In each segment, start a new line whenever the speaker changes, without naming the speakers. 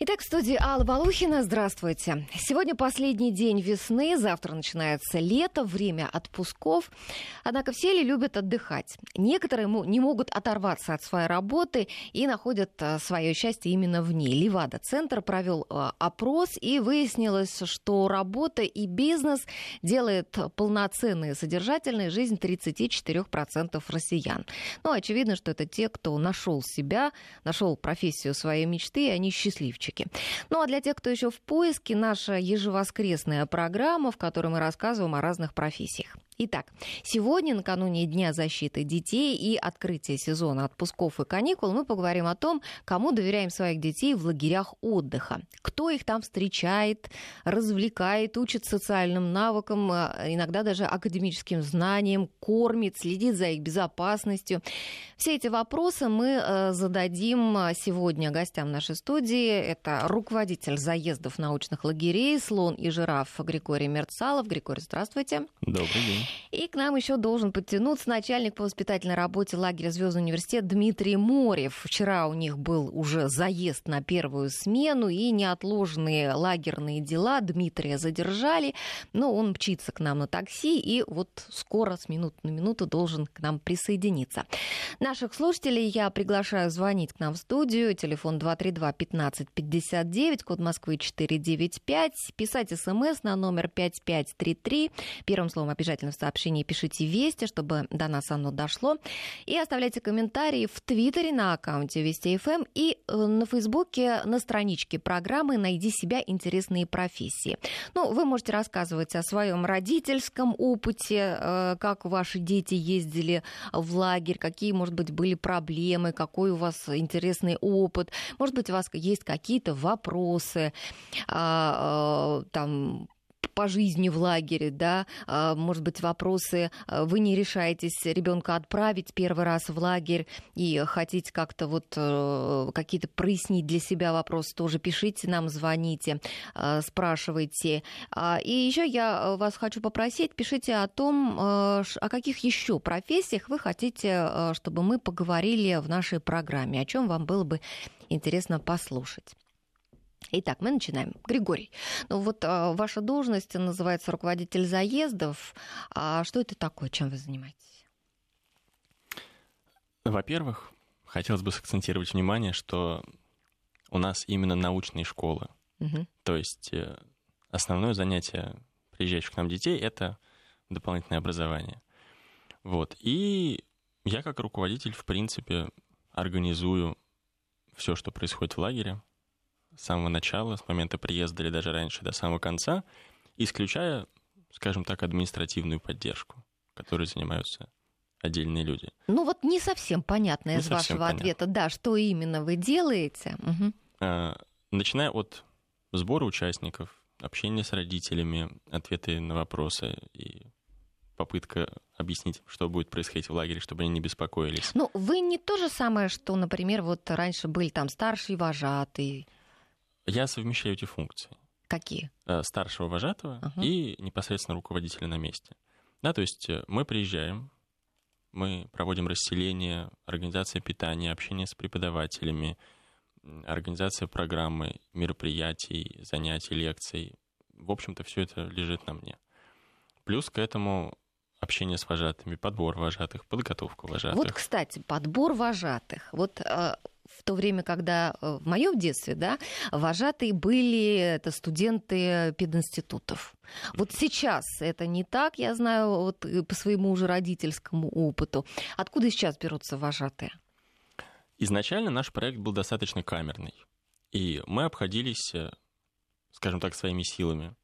Итак, в студии Алла Балухина. Здравствуйте. Сегодня последний день весны, завтра начинается лето, время отпусков. Однако все ли любят отдыхать? Некоторые не могут оторваться от своей работы и находят э, свое счастье именно в ней. Левада-центр провел э, опрос и выяснилось, что работа и бизнес делает полноценной и содержательной жизнь 34% россиян. Ну, очевидно, что это те, кто нашел себя, нашел профессию своей мечты, и они счастливчики разработчики. Ну а для тех, кто еще в поиске, наша ежевоскресная программа, в которой мы рассказываем о разных профессиях. Итак, сегодня, накануне Дня защиты детей и открытия сезона отпусков и каникул, мы поговорим о том, кому доверяем своих детей в лагерях отдыха. Кто их там встречает, развлекает, учит социальным навыкам, э, иногда даже академическим знаниям, кормит, следит за их безопасностью. Все эти вопросы мы э, зададим э, сегодня гостям нашей студии. Это руководитель заездов научных лагерей «Слон и жираф» Григорий Мерцалов. Григорий, здравствуйте.
Добрый день.
И к нам еще должен подтянуться начальник по воспитательной работе лагеря Звездный университет Дмитрий Морев. Вчера у них был уже заезд на первую смену и неотложные лагерные дела Дмитрия задержали, но он мчится к нам на такси и вот скоро с минуты на минуту должен к нам присоединиться. Наших слушателей я приглашаю звонить к нам в студию. Телефон 232 15 59, код Москвы 495. Писать смс на номер 5533. Первым словом обязательно сообщении пишите «Вести», чтобы до нас оно дошло. И оставляйте комментарии в Твиттере на аккаунте Вести ФМ и э, на Фейсбуке на страничке программы «Найди себя. Интересные профессии». Ну, вы можете рассказывать о своем родительском опыте, э, как ваши дети ездили в лагерь, какие, может быть, были проблемы, какой у вас интересный опыт. Может быть, у вас есть какие-то вопросы, а, э, там, по жизни в лагере, да, а, может быть, вопросы, а, вы не решаетесь ребенка отправить первый раз в лагерь и хотите как-то вот э, какие-то прояснить для себя вопросы, тоже пишите нам, звоните, а, спрашивайте. И еще я вас хочу попросить, пишите о том, о каких еще профессиях вы хотите, чтобы мы поговорили в нашей программе, о чем вам было бы интересно послушать. Итак, мы начинаем. Григорий, ну вот а, ваша должность называется руководитель заездов. А что это такое, чем вы занимаетесь?
Во-первых, хотелось бы сакцентировать внимание, что у нас именно научные школы. Угу. То есть э, основное занятие приезжающих к нам детей это дополнительное образование. Вот. И я как руководитель, в принципе, организую все, что происходит в лагере, с самого начала, с момента приезда или даже раньше, до самого конца, исключая, скажем так, административную поддержку, которой занимаются отдельные люди.
Ну вот не совсем понятно не из совсем вашего понятно. ответа, да, что именно вы делаете. Угу.
А, начиная от сбора участников, общения с родителями, ответы на вопросы и попытка объяснить, что будет происходить в лагере, чтобы они не беспокоились.
Ну, вы не то же самое, что, например, вот раньше были там старший вожатый,
я совмещаю эти функции.
Какие?
Э, старшего вожатого uh-huh. и непосредственно руководителя на месте. Да, то есть э, мы приезжаем, мы проводим расселение, организация питания, общение с преподавателями, организация программы, мероприятий, занятий, лекций. В общем-то, все это лежит на мне. Плюс к этому общение с вожатыми, подбор вожатых, подготовка вожатых.
Вот, кстати, подбор вожатых. Вот э, в то время, когда э, в моем детстве, да, вожатые были это студенты пединститутов. Вот сейчас это не так, я знаю вот э, по своему уже родительскому опыту. Откуда сейчас берутся вожатые?
Изначально наш проект был достаточно камерный, и мы обходились, э, скажем так, своими силами.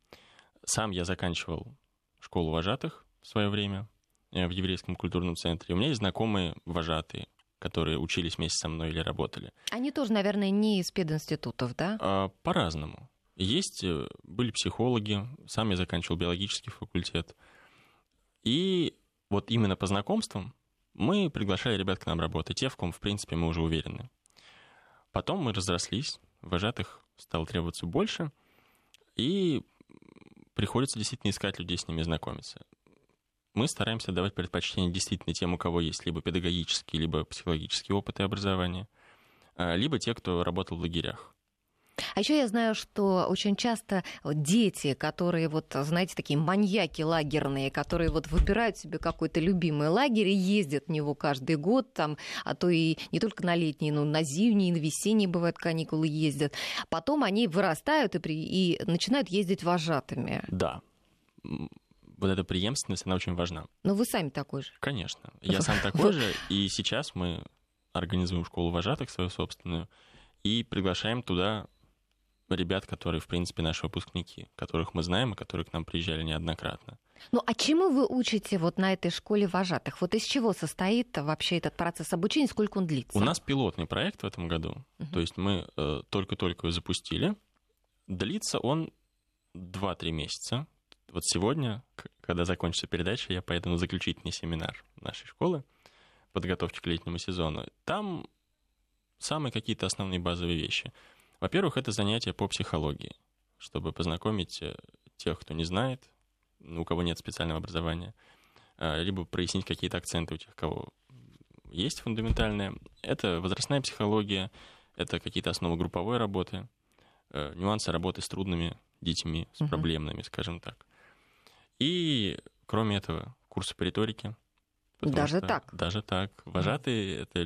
Сам я заканчивал школу вожатых в свое время в еврейском культурном центре. У меня есть знакомые вожатые, которые учились вместе со мной или работали.
Они тоже, наверное, не из пединститутов, да?
А, по-разному. Есть, э, были психологи, сам я заканчивал биологический факультет. И вот именно по знакомствам мы приглашали ребят к нам работать, те, в ком, в принципе, мы уже уверены. Потом мы разрослись, вожатых стало требоваться больше, и приходится действительно искать людей, с ними знакомиться мы стараемся давать предпочтение действительно тем, у кого есть либо педагогический, либо психологический опыт и образование, а, либо те, кто работал в лагерях.
А еще я знаю, что очень часто дети, которые вот, знаете, такие маньяки лагерные, которые вот выбирают себе какой-то любимый лагерь и ездят в него каждый год, там, а то и не только на летние, но на зимние, на весенние бывают каникулы ездят. Потом они вырастают и, при... и начинают ездить вожатыми.
Да. Вот эта преемственность, она очень важна.
Но вы сами такой же.
Конечно. Я сам такой же, и сейчас мы организуем школу вожатых свою собственную и приглашаем туда ребят, которые, в принципе, наши выпускники, которых мы знаем и которые к нам приезжали неоднократно.
Ну а чему вы учите вот на этой школе вожатых? Вот из чего состоит вообще этот процесс обучения, сколько он длится?
У нас пилотный проект в этом году, uh то есть мы э, только-только его запустили. Длится он 2-3 месяца. Вот сегодня, когда закончится передача, я поеду на заключительный семинар нашей школы подготовки к летнему сезону. Там самые какие-то основные базовые вещи. Во-первых, это занятие по психологии, чтобы познакомить э, тех, кто не знает, у кого нет специального образования, а, либо прояснить какие-то акценты у тех, кого есть фундаментальные. Это возрастная психология, это какие-то основы групповой работы, э, нюансы работы с трудными детьми, с проблемными, скажем так. И, кроме этого, курсы по риторике.
Даже что, так?
Даже так. Вожатые — это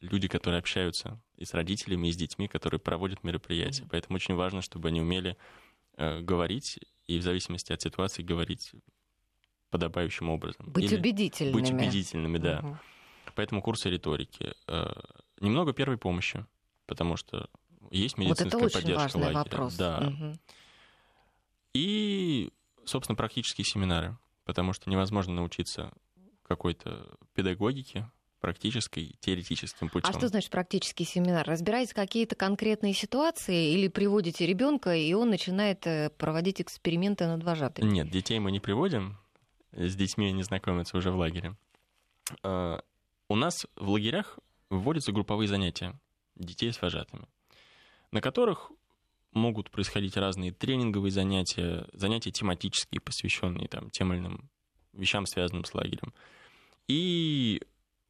люди, которые общаются и с родителями, и с детьми, которые проводят мероприятия. Mm-hmm. Поэтому очень важно, чтобы они умели э, говорить и в зависимости от ситуации говорить подобающим образом.
Быть Или убедительными.
Быть убедительными, да. Угу. Поэтому курсы риторики. Э, немного первой помощи, потому что есть медицинская
вот это
поддержка
очень
лагеря.
Вопрос.
Да.
Угу.
И, собственно, практические семинары, потому что невозможно научиться какой-то педагогике практической, теоретическим путем.
А что значит практический семинар? Разбираете какие-то конкретные ситуации или приводите ребенка, и он начинает э, проводить эксперименты над вожатыми?
Нет, детей мы не приводим. С детьми они знакомятся уже в лагере. А, у нас в лагерях вводятся групповые занятия детей с вожатыми, на которых могут происходить разные тренинговые занятия, занятия тематические, посвященные там, тем или иным вещам, связанным с лагерем. И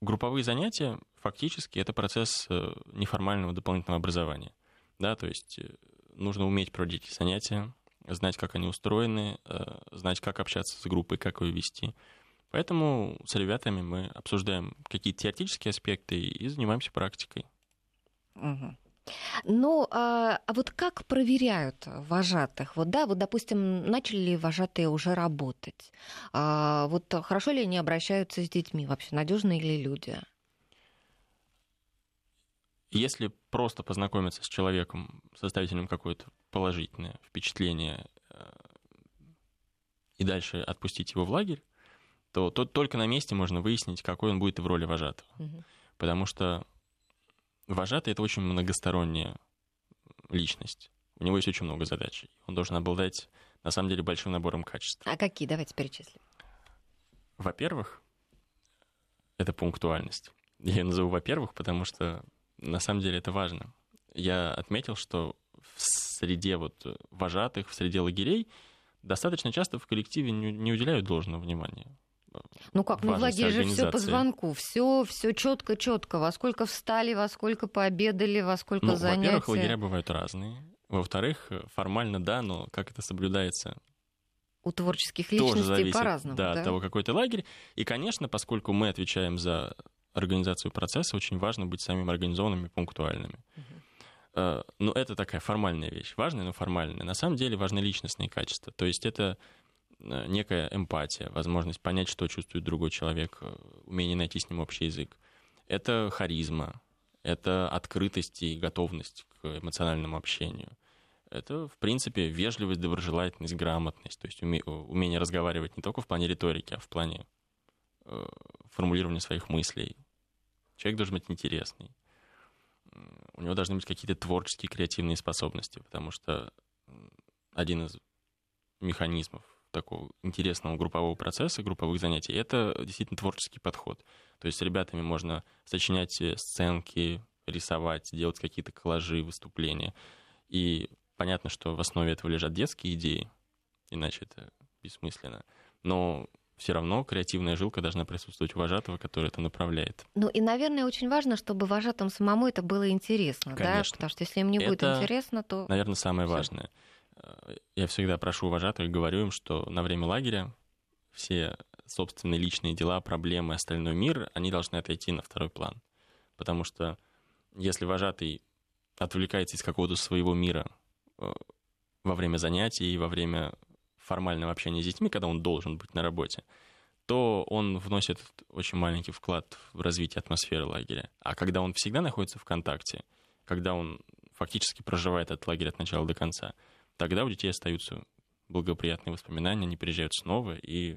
групповые занятия фактически это процесс э, неформального дополнительного образования. Да, то есть э, нужно уметь проводить занятия, знать, как они устроены, э, знать, как общаться с группой, как ее вести. Поэтому с ребятами мы обсуждаем какие-то теоретические аспекты и занимаемся практикой.
Угу. Ну, а, а вот как проверяют вожатых? Вот да, вот, допустим, начали ли вожатые уже работать? А, вот хорошо ли они обращаются с детьми? Вообще надежные ли люди?
Если просто познакомиться с человеком, нем какое-то положительное впечатление э, и дальше отпустить его в лагерь, то, то только на месте можно выяснить, какой он будет в роли вожатого. Угу. Потому что Вожатый — это очень многосторонняя личность. У него есть очень много задач. Он должен обладать, на самом деле, большим набором качеств.
А какие? Давайте перечислим.
Во-первых, это пунктуальность. Я ее назову во-первых, потому что на самом деле это важно. Я отметил, что в среде вот вожатых, в среде лагерей достаточно часто в коллективе не уделяют должного внимания
ну как, ну в лагере же все по звонку, все, все четко, четко. Во сколько встали, во сколько пообедали, во сколько ну, занятий.
Во-первых, лагеря бывают разные. Во-вторых, формально да, но как это соблюдается?
У творческих личностей по-разному.
Да,
да,
от того, какой то лагерь. И, конечно, поскольку мы отвечаем за организацию процесса, очень важно быть самими организованными, пунктуальными. Угу. Ну, это такая формальная вещь. Важная, но формальная. На самом деле важны личностные качества. То есть это некая эмпатия, возможность понять, что чувствует другой человек, э, умение найти с ним общий язык. Это харизма, это открытость и готовность к эмоциональному общению. Это, в принципе, вежливость, доброжелательность, грамотность, то есть умение разговаривать не только в плане риторики, а в плане э, формулирования своих мыслей. Человек должен быть интересный. У него должны быть какие-то творческие, креативные способности, потому что один из механизмов такого интересного группового процесса, групповых занятий, это действительно творческий подход. То есть с ребятами можно сочинять э, сценки, рисовать, делать какие-то коллажи, выступления. И понятно, что в основе этого лежат детские идеи, иначе это бессмысленно. Но все равно креативная жилка должна присутствовать у вожатого, который это направляет.
Ну и, наверное, очень важно, чтобы вожатым самому это было интересно,
Конечно.
да? Потому что если им не будет
это,
интересно, то...
Наверное, самое всё. важное. Я всегда прошу вожатых, говорю им, что на время лагеря все собственные личные дела, проблемы, остальной мир, они должны отойти на второй план. Потому что если вожатый отвлекается из какого-то своего мира э, во время занятий и во время формального общения с детьми, когда он должен быть на работе, то он вносит очень маленький вклад в развитие атмосферы лагеря. А когда он всегда находится в контакте, когда он фактически проживает этот лагерь от начала до конца, тогда у детей остаются благоприятные воспоминания, они приезжают снова, и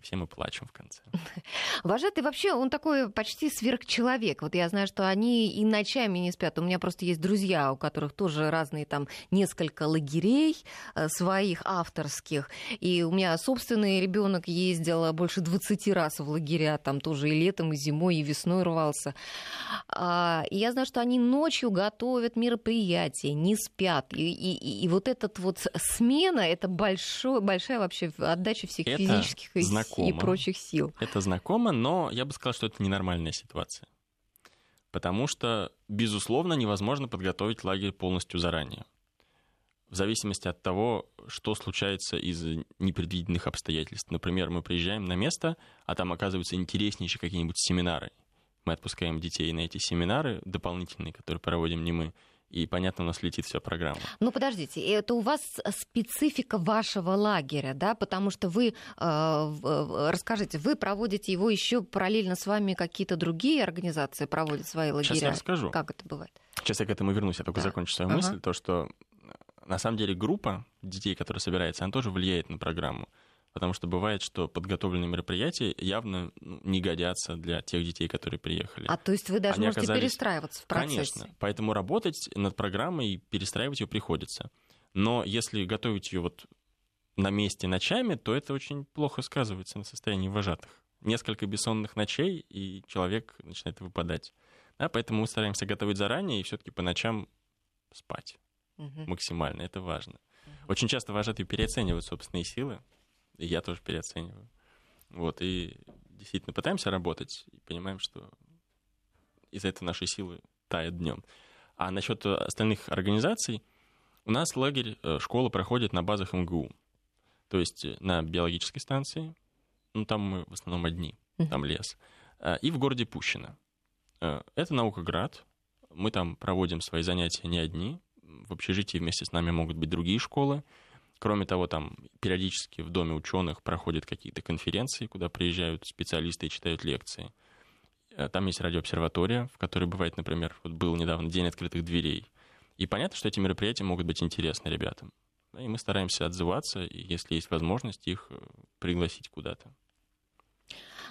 и все мы плачем в конце.
Вожатый вообще, он такой почти сверхчеловек. Вот я знаю, что они и ночами не спят. У меня просто есть друзья, у которых тоже разные там несколько лагерей э, своих авторских. И у меня собственный ребенок ездил больше 20 раз в лагеря, там тоже и летом, и зимой, и весной рвался. А, и я знаю, что они ночью готовят мероприятия, не спят. И, и, и вот этот вот смена, это большой, большая вообще отдача всех
это
физических и
знакомо.
и прочих сил.
Это знакомо, но я бы сказал, что это ненормальная ситуация. Потому что, безусловно, невозможно подготовить лагерь полностью заранее. В зависимости от того, что случается из непредвиденных обстоятельств. Например, мы приезжаем на место, а там оказываются интереснейшие какие-нибудь семинары. Мы отпускаем детей на эти семинары дополнительные, которые проводим не мы, и, понятно, у нас летит вся программа.
Ну, подождите, это у вас специфика вашего лагеря, да, потому что вы, э, расскажите, вы проводите его еще параллельно с вами какие-то другие организации проводят свои лагеря?
Сейчас я расскажу.
Как это бывает?
Сейчас я к этому вернусь, я только да. закончу свою ага. мысль, то, что на самом деле группа детей, которая собирается, она тоже влияет на программу. Потому что бывает, что подготовленные мероприятия явно ну, не годятся для тех детей, которые приехали.
А то есть вы даже
Они
можете
оказались...
перестраиваться в процессе?
Конечно. Поэтому работать над программой и перестраивать ее приходится. Но если готовить ее вот на месте ночами, то это очень плохо сказывается на состоянии вожатых. Несколько бессонных ночей, и человек начинает выпадать. Да, поэтому мы стараемся готовить заранее и все-таки по ночам спать угу. максимально. Это важно. Угу. Очень часто вожатые переоценивают собственные силы, я тоже переоцениваю. Вот, и действительно пытаемся работать, и понимаем, что из-за этого наши силы тают днем. А насчет остальных организаций, у нас лагерь, э, школа проходит на базах МГУ. То есть э, на биологической станции, ну там мы в основном одни, там лес, э, и в городе Пущино. Это Наукоград, мы там проводим свои занятия не одни, в общежитии вместе с нами могут быть другие школы, Кроме того, там периодически в Доме ученых проходят какие-то конференции, куда приезжают специалисты и читают лекции. Э, там есть радиообсерватория, в которой бывает, например, вот был недавно День открытых дверей. И понятно, что эти мероприятия могут быть интересны ребятам. И мы стараемся отзываться, и если есть возможность, их э, пригласить куда-то.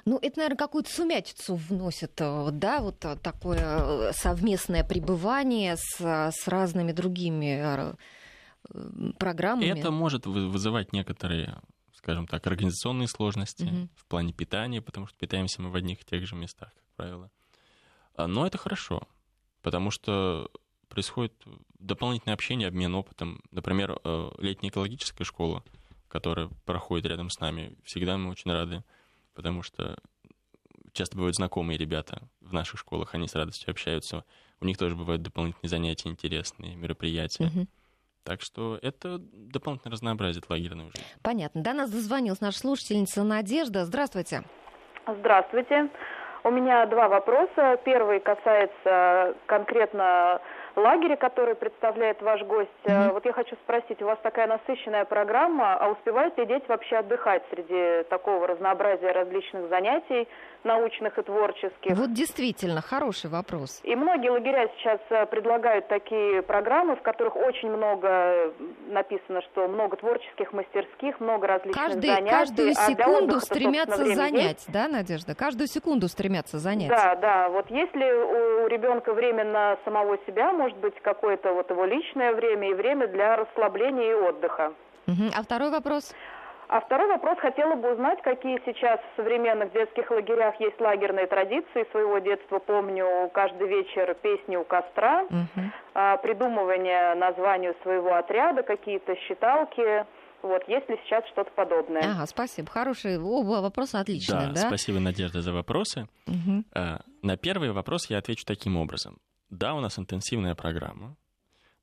Ну, это, наверное, какую-то сумятицу вносит, э, да, вот такое совместное пребывание с, с разными другими программами.
Это может вызывать некоторые, скажем так, организационные сложности угу. в плане питания, потому что питаемся мы в одних и тех же местах, как правило. А, но это хорошо, потому что происходит дополнительное общение, обмен опытом. Например, э, летняя экологическая школа, которая проходит рядом с нами, всегда мы очень рады, потому что часто бывают знакомые ребята в наших школах, они с радостью общаются. У них тоже бывают дополнительные занятия интересные, мероприятия. Угу. Так что это дополнительно разнообразит лагерную жизнь.
Понятно. До нас дозвонилась наша слушательница Надежда. Здравствуйте.
Здравствуйте. У меня два вопроса. Первый касается конкретно лагеря, который представляет ваш гость. Mm-hmm. Вот я хочу спросить, у вас такая насыщенная программа, а успевают ли дети вообще отдыхать среди такого разнообразия различных занятий? научных и творческих.
Вот действительно, хороший вопрос.
И многие лагеря сейчас э, предлагают такие программы, в которых очень много написано, что много творческих мастерских, много различных
Каждый,
занятий.
Каждую а секунду стремятся занять, есть. да, Надежда? Каждую секунду стремятся занять.
Да, да. Вот если у ребенка время на самого себя, может быть, какое-то вот его личное время и время для расслабления и отдыха.
Угу. А второй вопрос?
А второй вопрос хотела бы узнать, какие сейчас в современных детских лагерях есть лагерные традиции. Своего детства помню каждый вечер песни у костра, угу. придумывание названию своего отряда, какие-то считалки, Вот, есть ли сейчас что-то подобное?
Ага, спасибо. Хорошие оба вопроса отличные, да?
Да, спасибо, Надежда, за вопросы. Угу. На первый вопрос я отвечу таким образом. Да, у нас интенсивная программа,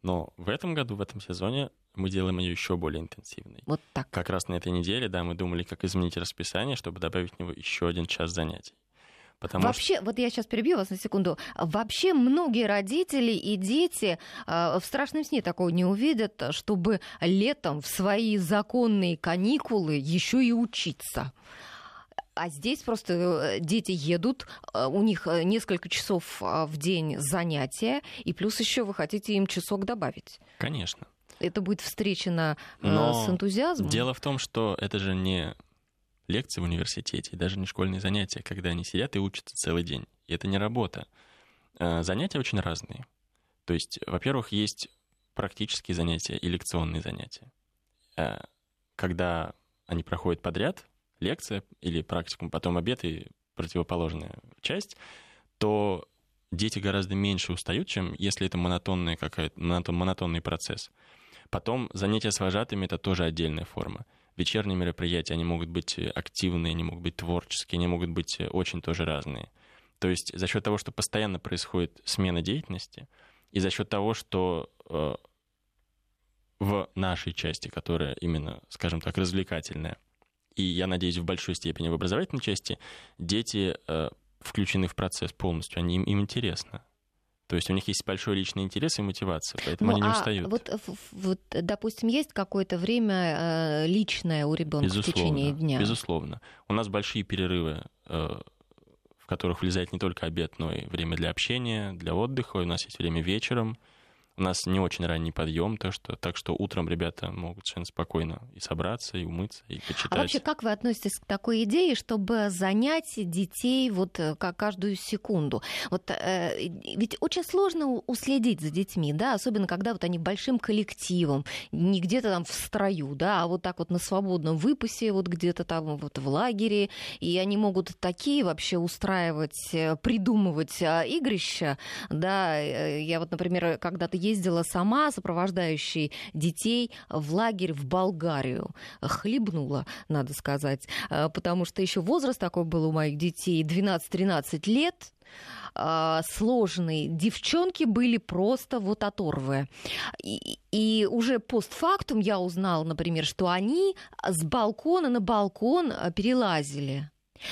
но в этом году, в этом сезоне мы делаем ее еще более интенсивной.
Вот так.
Как раз на этой неделе, да, мы думали, как изменить расписание, чтобы добавить в него еще один час занятий.
Потому Вообще, что... вот я сейчас перебью вас на секунду. Вообще многие родители и дети э, в страшном сне такого не увидят, чтобы летом в свои законные каникулы еще и учиться. А здесь просто э, дети едут, э, у них э, несколько часов в день занятия, и плюс еще вы хотите им часок добавить.
Конечно.
Это будет встречено Но с энтузиазмом.
Дело в том, что это же не лекции в университете, и даже не школьные занятия, когда они сидят и учатся целый день. И это не работа. Занятия очень разные. То есть, во-первых, есть практические занятия и лекционные занятия. Когда они проходят подряд, лекция или практикум, потом обед и противоположная часть, то дети гораздо меньше устают, чем если это монотонный, какая-то, монотонный процесс. Потом занятия с вожатыми — это тоже отдельная форма вечерние мероприятия, они могут быть активные, они могут быть творческие, они могут быть очень тоже разные. То есть за счет того, что постоянно происходит смена деятельности, и за счет того, что э, в нашей части, которая именно, скажем так, развлекательная, и, я надеюсь, в большой степени в образовательной части, дети э, включены в процесс полностью, они, им, им интересно. То есть у них есть большой личный интерес и мотивация, поэтому ну, они не а устают.
Вот, вот, допустим, есть какое-то время э, личное у ребенка в течение дня?
Безусловно. У нас большие перерывы, э, в которых влезает не только обед, но и время для общения, для отдыха. У нас есть время вечером. У нас не очень ранний подъем, то что, так что утром ребята могут совершенно спокойно и собраться, и умыться, и почитать. А
вообще, как вы относитесь к такой идее, чтобы занять детей вот э, как каждую секунду? Вот э, ведь очень сложно уследить за детьми, да, особенно когда вот они большим коллективом, не где-то там в строю, да, а вот так вот на свободном выпасе, вот где-то там вот в лагере, и они могут такие вообще устраивать, э, придумывать а, игрища, да, э, я вот, например, когда-то ездила сама, сопровождающей детей в лагерь в Болгарию. Хлебнула, надо сказать, э, потому что еще возраст такой был у моих детей, 12-13 лет, э, сложные. Девчонки были просто вот оторвы. И, и уже постфактум я узнала, например, что они с балкона на балкон э, перелазили.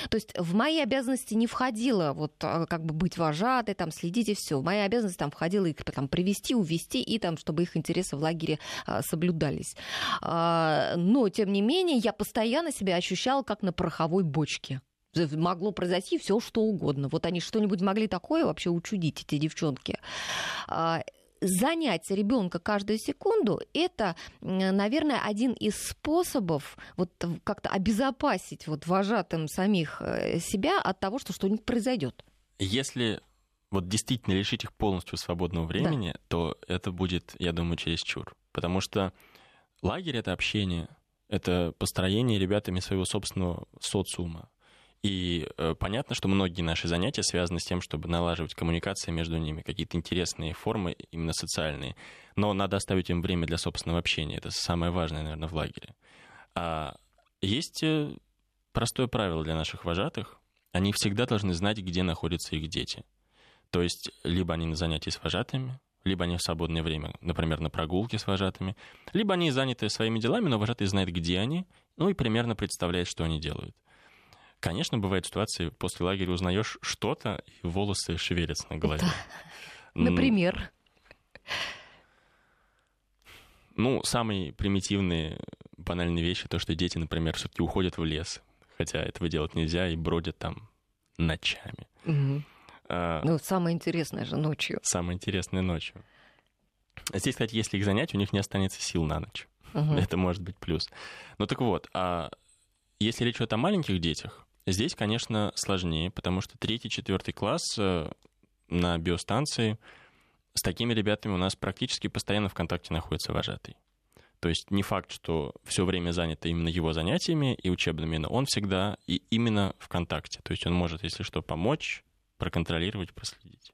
То есть в мои обязанности не входило вот а, как бы быть вожатой, там следить и все. В мои обязанности там входило их там привести, увести и там, чтобы их интересы в лагере а, соблюдались. А, но тем не менее я постоянно себя ощущала как на пороховой бочке могло произойти все что угодно. Вот они что-нибудь могли такое вообще учудить, эти девчонки занять ребенка каждую секунду, это, наверное, один из способов вот как-то обезопасить вот вожатым самих э, себя от того, что что-нибудь произойдет.
Если вот действительно лишить их полностью свободного времени, да. то это будет, я думаю, чересчур. Потому что лагерь — это общение, это построение ребятами своего собственного социума. И э, понятно, что многие наши занятия связаны с тем, чтобы налаживать коммуникации между ними, какие-то интересные формы, именно социальные. Но надо оставить им время для собственного общения. Это самое важное, наверное, в лагере. А есть э, простое правило для наших вожатых. Они всегда должны знать, где находятся их дети. То есть либо они на занятии с вожатыми, либо они в свободное время, например, на прогулке с вожатыми, либо они заняты своими делами, но вожатый знает, где они, ну и примерно представляет, что они делают. Конечно, бывают ситуации, после лагеря узнаешь что-то, и волосы шевелятся на голове.
Например?
Ну, самые примитивные, банальные вещи, то, что дети, например, все-таки уходят в лес, хотя этого делать нельзя, и бродят там ночами.
Угу. А, ну, самое интересное же ночью.
Самое интересное ночью. Здесь, кстати, если их занять, у них не останется сил на ночь. Угу. Это может быть плюс. Ну так вот, а если речь идет о маленьких детях, Здесь, конечно, сложнее, потому что третий, четвертый класс э, на биостанции с такими ребятами у нас практически постоянно в контакте находится вожатый. То есть не факт, что все время занято именно его занятиями и учебными, но он всегда и именно в контакте. То есть он может, если что, помочь, проконтролировать, проследить.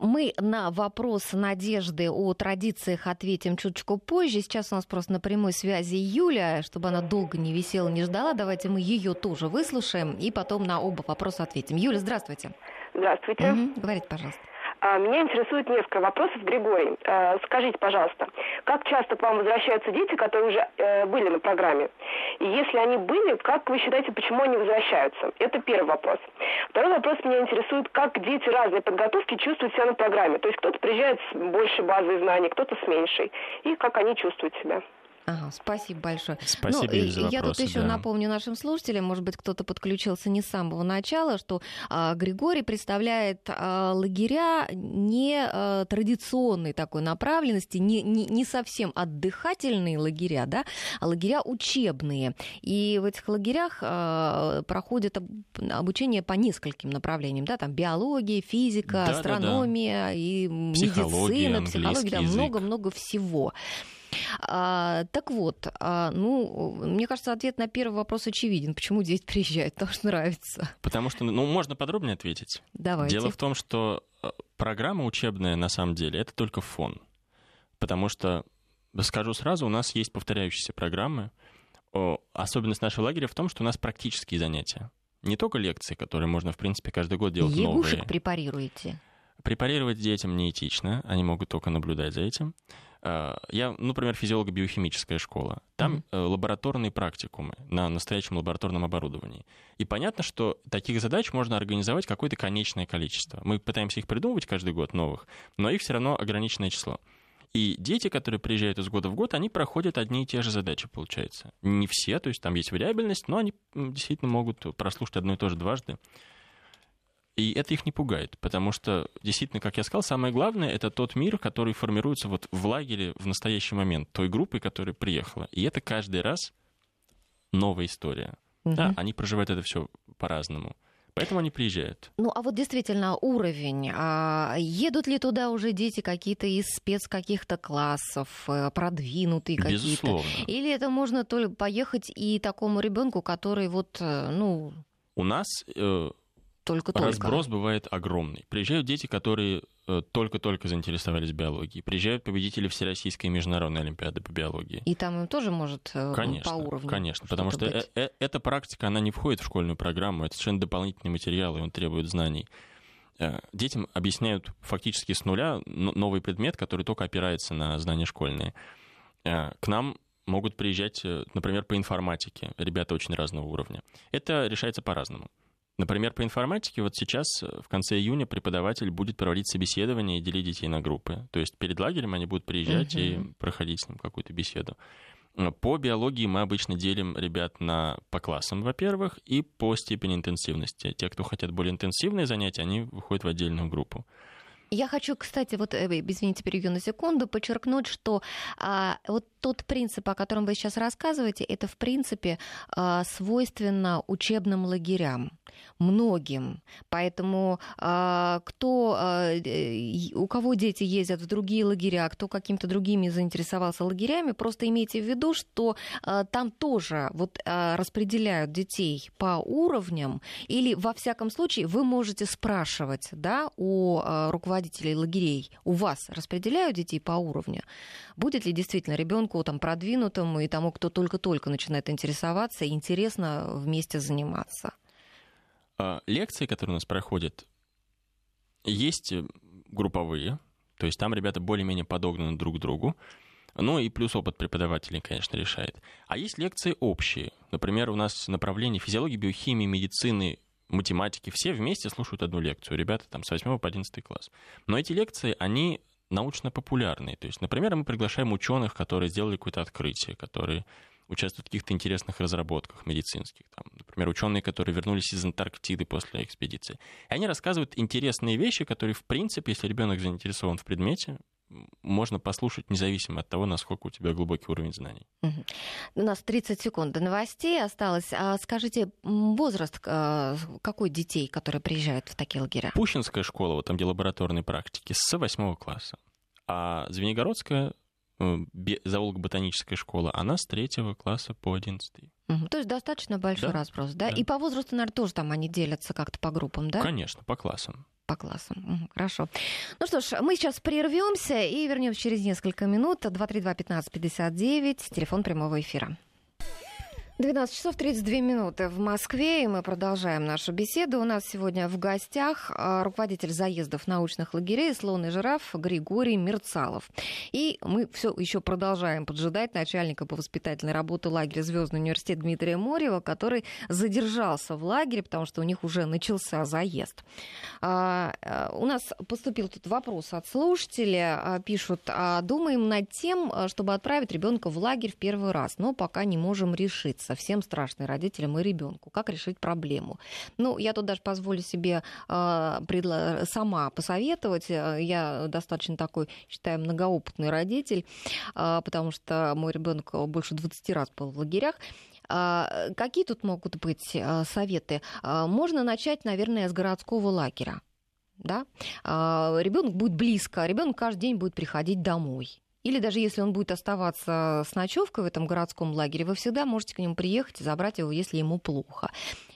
Мы на вопрос Надежды о традициях ответим чуточку позже. Сейчас у нас просто на прямой связи Юля, чтобы она долго не висела, не ждала. Давайте мы ее тоже выслушаем и потом на оба вопроса ответим. Юля, здравствуйте.
Здравствуйте.
Угу, говорите, пожалуйста.
А, меня интересует несколько вопросов, Григорий. А, скажите, пожалуйста, как часто к вам возвращаются дети, которые уже э, были на программе? И если они были, как вы считаете, почему они возвращаются? Это первый вопрос. Второй вопрос меня интересует, как дети разной подготовки чувствуют себя на программе. То есть кто-то приезжает с большей базой знаний, кто-то с меньшей. И как они чувствуют себя.
Ага, спасибо большое.
Спасибо ну, за
Я
вопросы,
тут еще
да.
напомню нашим слушателям, может быть, кто-то подключился не с самого начала, что а, Григорий представляет а, лагеря не а, традиционной такой направленности, не, не, не совсем отдыхательные лагеря, да, а лагеря учебные. И в этих лагерях а, проходит обучение по нескольким направлениям, да, там биология, физика,
да,
астрономия
да, да.
и
психология,
медицина, психология, да, много-много всего. А, так вот, а, ну, мне кажется, ответ на первый вопрос очевиден. Почему дети приезжают? Потому что нравится.
Потому что, ну, можно подробнее ответить.
Давайте.
Дело в том, что э, программа учебная, на самом деле, это только фон. Потому что, скажу сразу, у нас есть повторяющиеся программы. Особенность нашего лагеря в том, что у нас практические занятия. Не только лекции, которые можно, в принципе, каждый год делать
Лягушек
новые.
препарируете?
Препарировать детям неэтично, они могут только наблюдать за этим. А, я, ну, например, физиолого-биохимическая школа. Там mm-hmm. лабораторные практикумы на настоящем лабораторном оборудовании. И понятно, что таких задач можно организовать какое-то конечное количество. Мы пытаемся их придумывать каждый год новых, но их все равно ограниченное число. И дети, которые приезжают из года в год, они проходят одни и те же задачи, получается. Не все, то есть там есть вариабельность, но они действительно могут прослушать одно и то же дважды. И это их не пугает, потому что, действительно, как я сказал, самое главное — это тот мир, который формируется вот в лагере в настоящий момент, той группы, которая приехала. И это каждый раз новая история. Угу. Да, они проживают это все по-разному. Поэтому они приезжают.
Ну, а вот действительно уровень. А едут ли туда уже дети какие-то из спец каких-то классов, э, продвинутые какие-то?
Безусловно.
Или это можно только поехать и такому ребенку, который вот, э, ну...
У нас э,
только-только.
Разброс бывает огромный. Приезжают дети, которые э, только-только заинтересовались биологией. Приезжают победители Всероссийской и Международной Олимпиады по биологии.
И там им тоже может
э, конечно,
по уровню
Конечно, потому что э, э, эта практика, она не входит в школьную программу, это совершенно дополнительный материал, и он требует знаний. Детям объясняют фактически с нуля новый предмет, который только опирается на знания школьные. К нам могут приезжать, например, по информатике, ребята очень разного уровня. Это решается по-разному. Например, по информатике вот сейчас э, в конце июня преподаватель будет проводить собеседование и делить детей на группы. То есть перед лагерем они будут приезжать угу. и проходить с ним какую-то беседу. Э, по биологии мы обычно делим ребят на, по классам, во-первых, и по степени интенсивности. Те, кто хотят более интенсивные занятия, они выходят в отдельную группу.
Я хочу, кстати, вот, э, извините, перейду на секунду, подчеркнуть, что а, вот тот принцип, о котором вы сейчас рассказываете, это, в принципе, а, свойственно учебным лагерям многим. Поэтому а, кто, а, у кого дети ездят в другие лагеря, кто каким-то другими заинтересовался лагерями, просто имейте в виду, что а, там тоже вот а, распределяют детей по уровням, или во всяком случае вы можете спрашивать да, у а, руководителей лагерей, у вас распределяют детей по уровню, будет ли действительно ребенку там продвинутому и тому, кто только-только начинает интересоваться, интересно вместе заниматься?
А, лекции, которые у нас проходят, есть э, групповые, то есть там ребята более-менее подогнаны друг к другу. Ну и плюс опыт преподавателей, конечно, решает. А есть лекции общие. Например, у нас направление физиологии, биохимии, медицины, математики. Все вместе слушают одну лекцию. Ребята там с 8 по 11 класс. Но эти лекции, они научно-популярные. То есть, например, мы приглашаем ученых, которые сделали какое-то открытие, которые участвуют в каких-то интересных разработках медицинских. Там, например, ученые, которые вернулись из Антарктиды после экспедиции. И они рассказывают интересные вещи, которые, в принципе, если ребенок заинтересован в предмете, можно послушать независимо от того, насколько у тебя глубокий уровень знаний.
Угу. У нас 30 секунд до новостей осталось. А скажите, возраст а, какой детей, которые приезжают в такие лагеря?
Пущинская школа, вот там, где лабораторные практики, с 8 класса. А Звенигородская Э, зоолого-ботаническая школа, она с третьего класса по одиннадцатый.
Угу. То есть достаточно большой да? разброс, да? да? И по возрасту, наверное, тоже там они делятся как-то по группам, да?
Конечно, по классам.
По классам. Хорошо. Ну что ж, мы сейчас прервемся и вернемся через несколько минут. 232-1559, телефон прямого эфира. 12 часов 32 минуты в Москве, и мы продолжаем нашу беседу. У нас сегодня в гостях а, руководитель заездов научных лагерей «Слон и жираф» Григорий Мерцалов. И мы все еще продолжаем поджидать начальника по воспитательной работе лагеря «Звездный университет» Дмитрия Морева, который задержался в лагере, потому что у них уже начался заезд. А, а, у нас поступил тут вопрос от слушателя. Пишут, думаем над тем, чтобы отправить ребенка в лагерь в первый раз, но пока не можем решиться совсем страшный родителям и ребенку. Как решить проблему? Ну, я тут даже позволю себе э, предла- сама посоветовать. Я достаточно такой, считаю, многоопытный родитель, э, потому что мой ребенок больше 20 раз был в лагерях. Какие тут могут быть советы? Можно начать, наверное, с городского лагеря. Да? Ребенок будет близко, ребенок каждый день будет приходить домой. Или даже если он будет оставаться с ночевкой в этом городском лагере, вы всегда можете к нему приехать и забрать его, если ему плохо.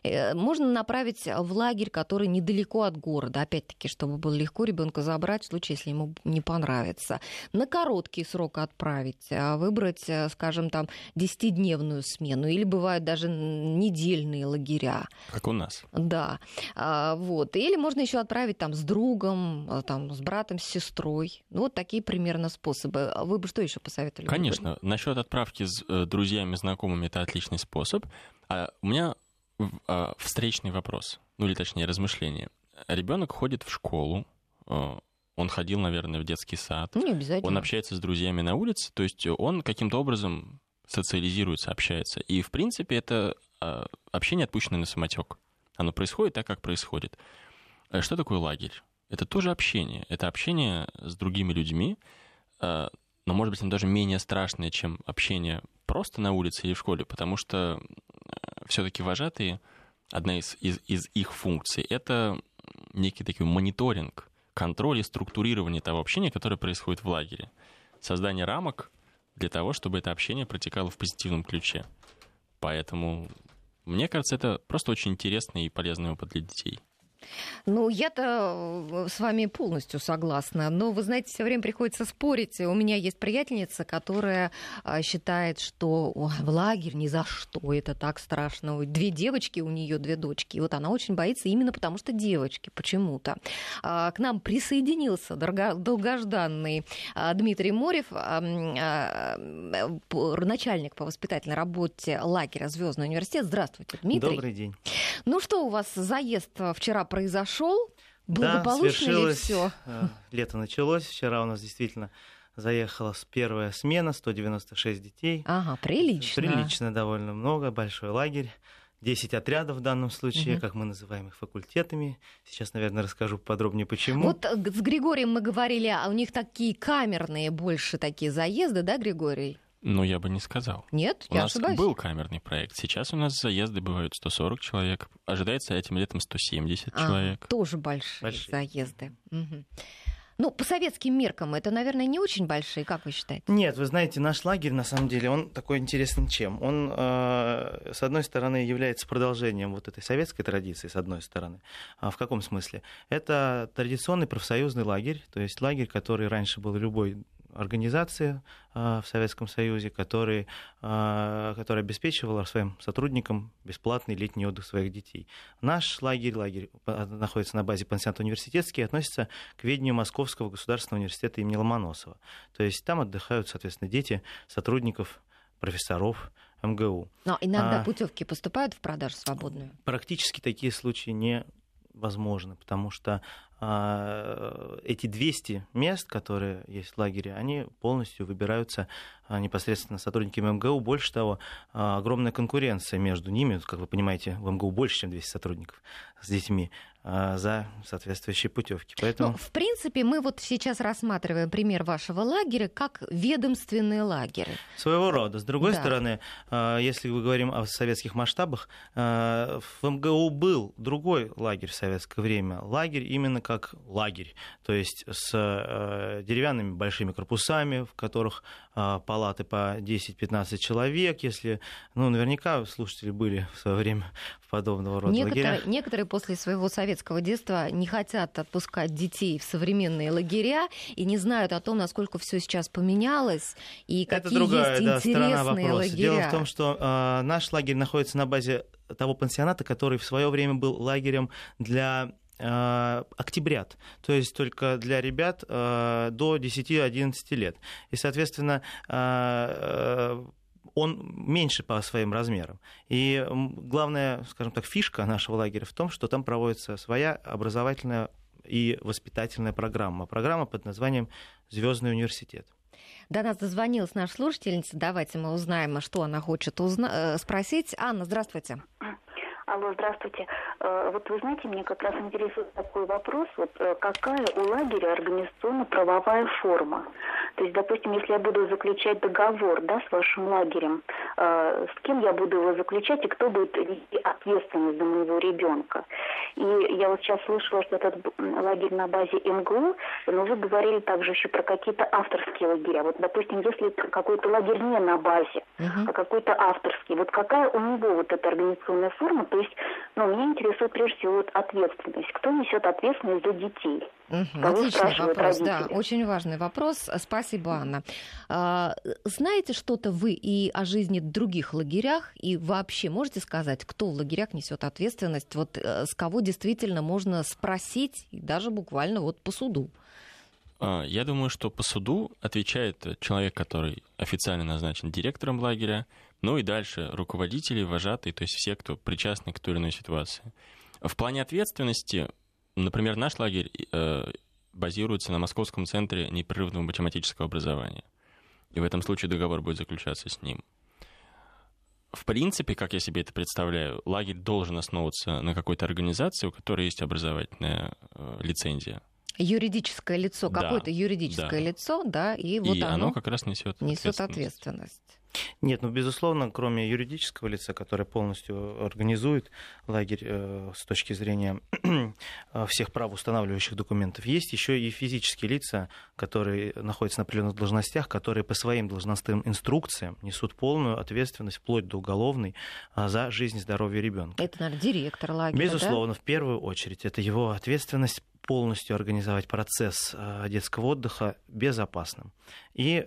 Э, можно направить в лагерь, который недалеко от города, опять-таки, чтобы было легко ребенка забрать в случае, если ему не понравится. На короткий срок отправить, а выбрать, э, скажем, там, десятидневную смену, или бывают даже недельные лагеря.
Как у нас.
Да. А, вот. Или можно еще отправить там с другом, э, там, с братом, с сестрой. Ну, вот такие примерно способы. А вы бы что еще посоветовали?
Конечно. Насчет отправки с друзьями, знакомыми это отличный способ. А у меня а, встречный вопрос, ну или точнее размышление. Ребенок ходит в школу, а, он ходил, наверное, в детский сад.
Ну, не обязательно.
Он общается с друзьями на улице, то есть он каким-то образом социализируется, общается. И, в принципе, это а, общение отпущенное на самотек. Оно происходит так, как происходит. Что такое лагерь? Это тоже общение. Это общение с другими людьми, но, может быть, оно даже менее страшное, чем общение просто на улице или в школе, потому что все-таки вожатые, одна из, из, из их функций, это некий такой мониторинг, контроль и структурирование того общения, которое происходит в лагере. Создание рамок для того, чтобы это общение протекало в позитивном ключе. Поэтому, мне кажется, это просто очень интересный и полезный опыт для детей.
Ну, я-то э, с вами полностью согласна. Но, вы знаете, все время приходится спорить. У меня есть приятельница, которая а, считает, что в лагерь ни за что, это так страшно. Две девочки у нее, две дочки. И вот она очень боится именно потому, что девочки почему-то. А, к нам присоединился долгожданный а, Дмитрий Морев, начальник по воспитательной работе лагеря Звездный университет. Здравствуйте, Дмитрий.
Добрый день.
Ну что у вас заезд вчера произошел? Благополучно да, ли все?
Э, лето началось. Вчера у нас действительно заехала первая смена, 196 детей.
Ага, прилично.
Прилично довольно много, большой лагерь. 10 отрядов в данном случае, угу. как мы называем их факультетами. Сейчас, наверное, расскажу подробнее, почему.
Вот э, с Григорием мы говорили, а у них такие камерные больше такие заезды, да, Григорий?
Ну, я бы не сказал.
Нет,
у
я
нас
ошибаюсь.
был камерный проект. Сейчас у нас заезды бывают 140 человек. Ожидается этим летом 170 а, человек.
Тоже большие, большие. заезды. Угу. Ну, по советским меркам это, наверное, не очень большие, как вы считаете?
Нет, вы знаете, наш лагерь, на самом деле, он такой интересный чем? Он, э, с одной стороны, является продолжением вот этой советской традиции, с одной стороны. А в каком смысле? Это традиционный профсоюзный лагерь, то есть лагерь, который раньше был любой организация в Советском Союзе, который, которая обеспечивала своим сотрудникам бесплатный летний отдых своих детей. Наш лагерь, лагерь находится на базе пансионата университетский, относится к ведению Московского государственного университета имени Ломоносова. То есть там отдыхают, соответственно, дети сотрудников, профессоров, МГУ.
Но иногда а, путевки поступают в продажу свободную?
Практически такие случаи не возможны, потому что а, эти 200 мест, которые есть в лагере, они полностью выбираются а, непосредственно сотрудниками МГУ. Больше того, а, огромная конкуренция между ними. Как вы понимаете, в МГУ больше, чем 200 сотрудников с детьми за соответствующие путевки.
Поэтому... Ну, в принципе, мы вот сейчас рассматриваем пример вашего лагеря как ведомственный лагерь.
Своего рода. С другой да. стороны, если мы говорим о советских масштабах, в МГУ был другой лагерь в советское время. Лагерь именно как лагерь, то есть с э, деревянными большими корпусами, в которых э, палаты по 10-15 человек, если, ну, наверняка слушатели были в свое время в подобного рода
некоторые,
лагерях.
Некоторые после своего советского детства не хотят отпускать детей в современные лагеря и не знают о том, насколько все сейчас поменялось и какие
Это другая,
есть
да,
интересные лагеря.
Дело в том, что э, наш лагерь находится на базе того пансионата, который в свое время был лагерем для октябрят, то есть только для ребят э, до 10-11 лет. И, соответственно, э, он меньше по своим размерам. И главная, скажем так, фишка нашего лагеря в том, что там проводится своя образовательная и воспитательная программа. Программа под названием «Звездный университет».
До нас дозвонилась наша слушательница. Давайте мы узнаем, что она хочет узна- спросить. Анна, здравствуйте.
Алло, здравствуйте. Вот вы знаете, мне как раз интересует такой вопрос, вот какая у лагеря организационно-правовая форма? То есть, допустим, если я буду заключать договор да, с вашим лагерем, э, с кем я буду его заключать и кто будет нести ответственность за моего ребенка? И я вот сейчас слышала, что этот лагерь на базе МГУ, но вы говорили также еще про какие-то авторские лагеря. Вот, допустим, если какой-то лагерь не на базе, uh-huh. а какой-то авторский, вот какая у него вот эта организационная форма? То есть, ну, меня интересует прежде всего вот ответственность. Кто несет ответственность за детей?
Угу, отличный вопрос, родители. да, очень важный вопрос. Спасибо, Анна. А, знаете что-то вы и о жизни других лагерях, и вообще можете сказать, кто в лагерях несет ответственность, вот э, с кого действительно можно спросить, и даже буквально вот по суду?
А, я думаю, что по суду отвечает человек, который официально назначен директором лагеря, ну и дальше руководители, вожатые, то есть все, кто причастны к той или иной ситуации. В плане ответственности Например, наш лагерь э, базируется на Московском центре непрерывного математического образования. И в этом случае договор будет заключаться с ним. В принципе, как я себе это представляю, лагерь должен основываться на какой-то организации, у которой есть образовательная э, лицензия.
Юридическое лицо, да, какое-то юридическое да. лицо, да, и вот
и
оно,
оно как раз несет
несет ответственность.
Нет, ну, безусловно, кроме юридического лица, которое полностью организует лагерь э, с точки зрения э, всех прав устанавливающих документов, есть еще и физические лица, которые находятся на определенных должностях, которые по своим должностным инструкциям несут полную ответственность, вплоть до уголовной, э, за жизнь и здоровье ребенка.
Это, наверное, директор лагеря,
Безусловно,
да?
в первую очередь, это его ответственность полностью организовать процесс э, детского отдыха безопасным. И,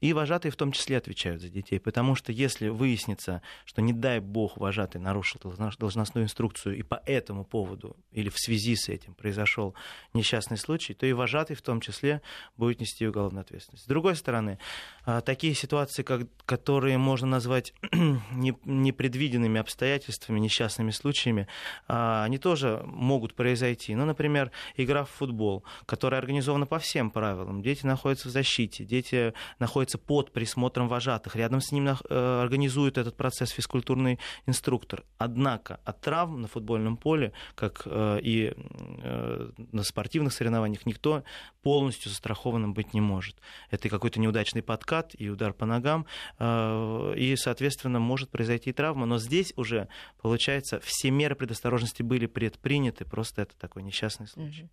и вожатые в том числе отвечают за детей, потому что если выяснится, что, не дай бог, вожатый нарушил должностную инструкцию, и по этому поводу или в связи с этим произошел несчастный случай, то и вожатый в том числе будет нести уголовную ответственность. С другой стороны, э, такие ситуации, как, которые можно назвать непредвиденными обстоятельствами, несчастными случаями, э, они тоже могут произойти. Ну, например, например, игра в футбол, которая организована по всем правилам. Дети находятся в защите, дети находятся под присмотром вожатых, рядом с ним э, организует этот процесс физкультурный инструктор. Однако от травм на футбольном поле, как э, и э, на спортивных соревнованиях, никто полностью застрахованным быть не может. Это какой-то неудачный подкат и удар по ногам, и, соответственно, может произойти и травма. Но здесь уже, получается, все меры предосторожности были предприняты, просто это такой несчастный случай.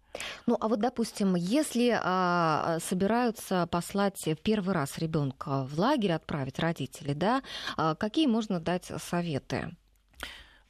Ну, а вот, допустим, если а, собираются послать в первый раз ребенка в лагерь, отправить родители, да, а, какие можно дать советы?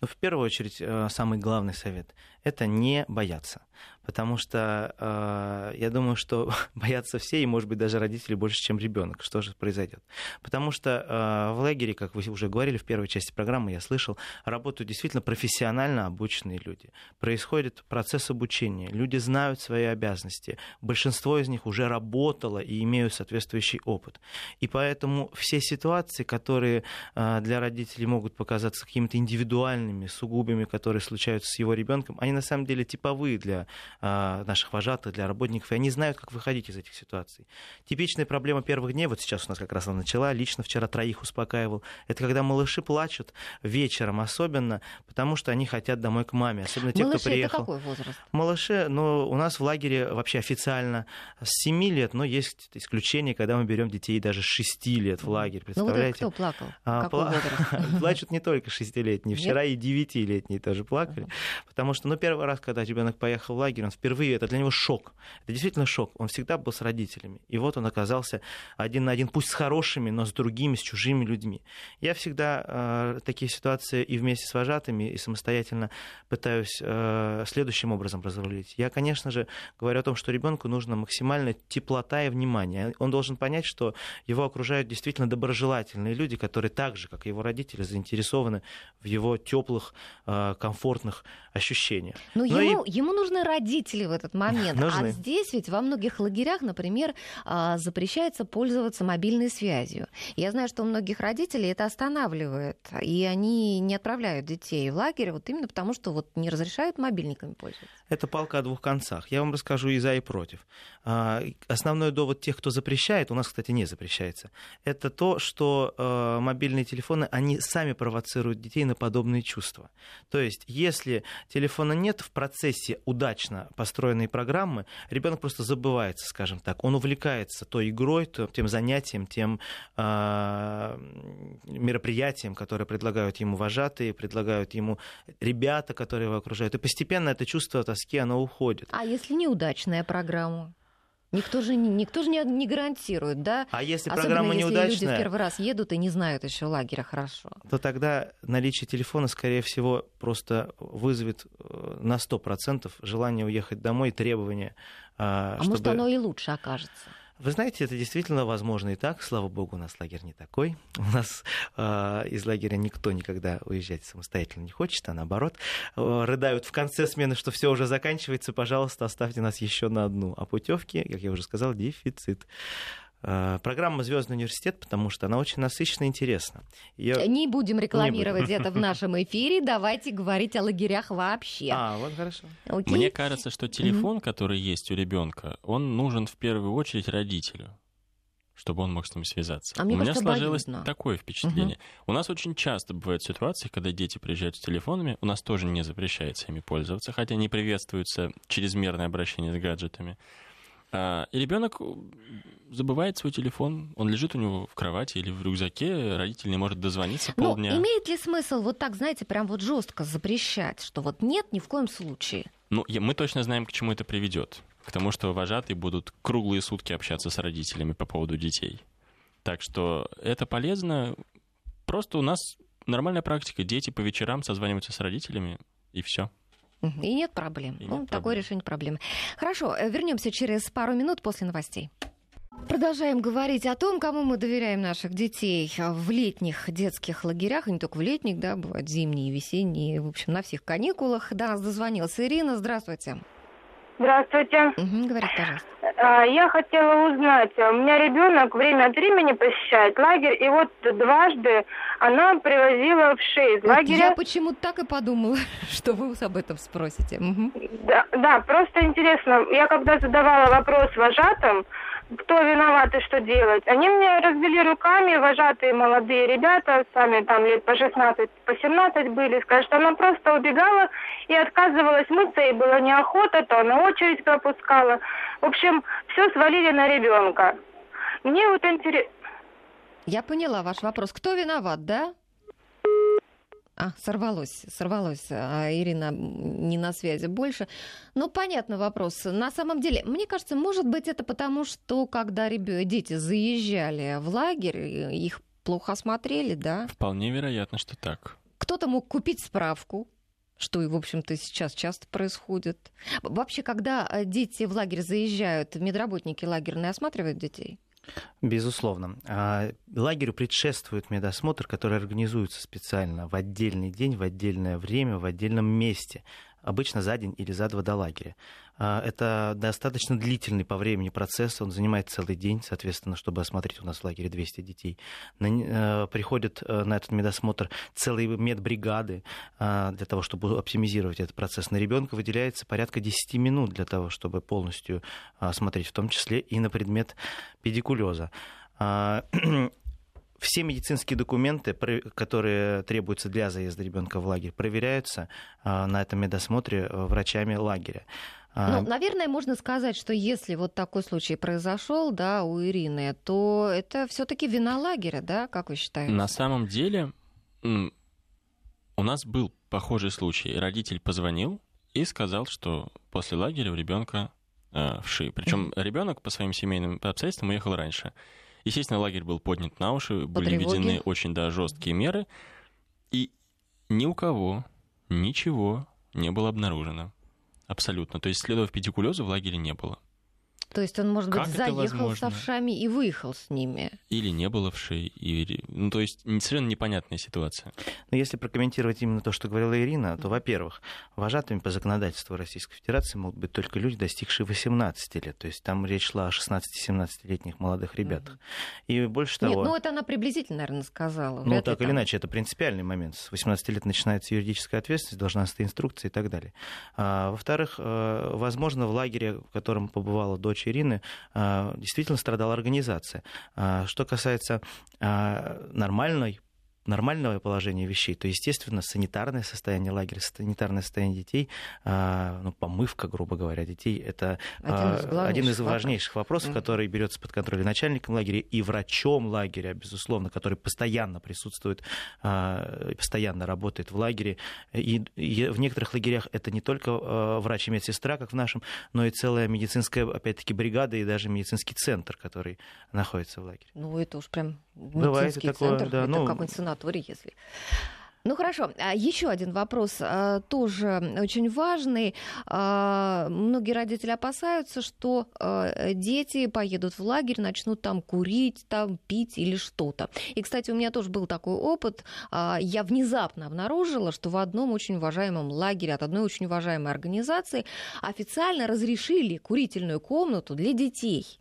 Ну, в первую очередь, э, самый главный совет – это не бояться потому что э, я думаю, что боятся все, и, может быть, даже родители больше, чем ребенок. Что же произойдет? Потому что э, в лагере, как вы уже говорили в первой части программы, я слышал, работают действительно профессионально обученные люди. Происходит процесс обучения, люди знают свои обязанности, большинство из них уже работало и имеют соответствующий опыт. И поэтому все ситуации, которые э, для родителей могут показаться какими-то индивидуальными, сугубыми, которые случаются с его ребенком, они на самом деле типовые для наших вожатых, для работников, и они знают, как выходить из этих ситуаций. Типичная проблема первых дней, вот сейчас у нас как раз она начала, лично вчера троих успокаивал, это когда малыши плачут вечером особенно, потому что они хотят домой к маме, особенно те,
малыши,
кто приехал.
это какой возраст?
Малыши, ну, у нас в лагере вообще официально с 7 лет, но есть исключения, когда мы берем детей даже с 6 лет в лагерь, представляете?
Ну, вот кто плакал? А,
пла... Плачут не только 6-летние, вчера Нет? и 9-летние тоже плакали, потому что, ну, первый раз, когда ребенок поехал в лагерь, он впервые, это для него шок. Это действительно шок. Он всегда был с родителями. И вот он оказался один на один, пусть с хорошими, но с другими, с чужими людьми. Я всегда э, такие ситуации и вместе с вожатыми, и самостоятельно пытаюсь э, следующим образом разрулить. Я, конечно же, говорю о том, что ребенку нужно максимально теплота и внимание. Он должен понять, что его окружают действительно доброжелательные люди, которые так же, как и его родители, заинтересованы в его теплых, э, комфортных ощущениях.
Но, Но ему, и... ему нужны родители в этот момент. Нужны. А здесь ведь во многих лагерях, например, а, запрещается пользоваться мобильной связью. Я знаю, что у многих родителей это останавливает, и они не отправляют детей в лагерь вот именно потому, что вот не разрешают мобильниками пользоваться.
Это палка о двух концах. Я вам расскажу и за, и против. А, основной довод тех, кто запрещает, у нас, кстати, не запрещается, это то, что мобильные телефоны, они сами провоцируют детей на подобные чувства. То есть, если телефона нет в процессе удачно построенной программы, ребенок просто забывается, скажем так. Он увлекается той игрой, тем занятием, тем э, мероприятием, которое предлагают ему вожатые, предлагают ему ребята, которые его окружают. И постепенно это чувство тоски, оно уходит.
А если неудачная программа? Никто же, никто же не, не гарантирует, да?
А если Особенно программа если неудачная...
люди в первый раз едут и не знают еще лагеря хорошо.
То тогда наличие телефона, скорее всего, просто вызовет э, на 100% желание уехать домой, требования.
А чтобы... может, оно и лучше окажется?
Вы знаете, это действительно возможно и так. Слава богу, у нас лагерь не такой. У нас э, из лагеря никто никогда уезжать самостоятельно не хочет, а наоборот. Э, рыдают в конце смены, что все уже заканчивается. Пожалуйста, оставьте нас еще на одну. А путевки, как я уже сказал, дефицит. Э, программа Звездный университет, потому что она очень насыщенна и интересна.
Ее... Не будем рекламировать Не это в нашем эфире. Давайте говорить о лагерях вообще.
А, вот хорошо.
Окей. Мне кажется, что телефон, mm-hmm. который есть у ребенка, он нужен в первую очередь родителю чтобы он мог с ним связаться.
А мне
у меня сложилось
обоюдно.
такое впечатление. Угу. У нас очень часто бывают ситуации, когда дети приезжают с телефонами, у нас тоже не запрещается ими пользоваться, хотя не приветствуется чрезмерное обращение с гаджетами. А, и ребенок э, забывает свой телефон, он лежит у него в кровати или в рюкзаке, родитель не может дозвониться полдня.
Но имеет ли смысл вот так, знаете, прям вот жестко запрещать, что вот нет ни в коем случае?
Ну, мы точно знаем, к чему это приведет. К тому, что вожатые будут круглые сутки общаться с родителями по поводу детей. Так что это полезно. Просто у нас нормальная практика. Дети по вечерам созваниваются с родителями, и все.
И нет проблем. И ну, нет такое проблем. решение проблемы. Хорошо, э, вернемся через пару минут после новостей. Продолжаем говорить о том, кому мы доверяем наших детей в летних детских лагерях, и не только в летних, да, бывают зимние, весенние, в общем, на всех каникулах. До нас дозвонилась Ирина, здравствуйте.
Здравствуйте.
Угу, говорите, пожалуйста.
А, я хотела узнать, у меня ребенок время от времени посещает лагерь, и вот дважды она привозила в шесть вот лагеря.
Я почему-то так и подумала, что вы об этом спросите. Угу.
Да, да, просто интересно. Я когда задавала вопрос вожатым, кто виноват и что делать. Они мне развели руками, вожатые молодые ребята, сами там лет по 16, по 17 были, скажут, что она просто убегала и отказывалась мыться, ей было неохота, то она очередь пропускала. В общем, все свалили на ребенка. Мне вот интересно...
Я поняла ваш вопрос. Кто виноват, да? А, сорвалось, сорвалось. А Ирина не на связи больше. Ну, понятный вопрос. На самом деле, мне кажется, может быть, это потому, что когда дети заезжали в лагерь, их плохо осмотрели, да?
Вполне вероятно, что так.
Кто-то мог купить справку, что и, в общем-то, сейчас часто происходит. Вообще, когда э, дети в лагерь заезжают, медработники лагерные осматривают детей?
Безусловно. А, лагерю предшествует медосмотр, который организуется специально в отдельный день, в отдельное время, в отдельном месте обычно за день или за два до лагеря. А, это достаточно длительный по времени процесс, он занимает целый день, соответственно, чтобы осмотреть у нас в лагере 200 детей. Э, приходят э, на этот медосмотр целые медбригады а, для того, чтобы оптимизировать этот процесс. На ребенка выделяется порядка 10 минут для того, чтобы полностью осмотреть, в том числе и на предмет педикулеза а, все медицинские документы, которые требуются для заезда ребенка в лагерь, проверяются на этом медосмотре э, врачами лагеря.
Ну, наверное, можно сказать, что если вот такой случай произошел, да, у Ирины, то это все-таки вина лагеря, да, как вы считаете?
На самом деле, у нас был похожий случай. Родитель позвонил, и сказал, что после лагеря у ребенка э, вши. Причем ребенок по своим семейным обстоятельствам уехал раньше. Естественно, лагерь был поднят на уши, по были тревоге. введены очень да, жесткие меры, и ни у кого ничего не было обнаружено. Абсолютно. То есть следов педикулеза в лагере не было.
То есть он, может быть, как заехал с овшами и выехал с ними.
Или не было вшей. Или... Ну, то есть совершенно непонятная ситуация.
Но если прокомментировать именно то, что говорила Ирина, то, во-первых, вожатыми по законодательству Российской Федерации могут быть только люди, достигшие 18 лет. То есть там речь шла о 16-17-летних молодых ребятах. И больше того...
Нет, ну это она приблизительно, наверное, сказала.
Ну, так там... или иначе, это принципиальный момент. С 18 лет начинается юридическая ответственность, должна стоять инструкция и так далее. А, во-вторых, э, возможно, в лагере, в котором побывала дочь дочь Ирины, а, действительно страдала организация. А, что касается а, нормальной нормального положения вещей, то, естественно, санитарное состояние лагеря, санитарное состояние детей, а, ну, помывка, грубо говоря, детей, это один из, а, один из важнейших вопросов, который берется под контроль начальником лагеря и врачом лагеря, безусловно, который постоянно присутствует, а, постоянно работает в лагере. И, в некоторых лагерях это не только врач и медсестра, как в нашем, но и целая медицинская, опять-таки, бригада и даже медицинский центр, который находится в лагере.
Ну, это уж прям медицинский Бывает такое, центр, да, это ну, какой-нибудь санаторий, если... Ну хорошо, а еще один вопрос, а, тоже очень важный. А, многие родители опасаются, что дети поедут в лагерь, начнут там курить, там пить или что-то. И, кстати, у меня тоже был такой опыт. Я внезапно обнаружила, что в одном очень уважаемом лагере от одной очень уважаемой организации официально разрешили курительную комнату для детей.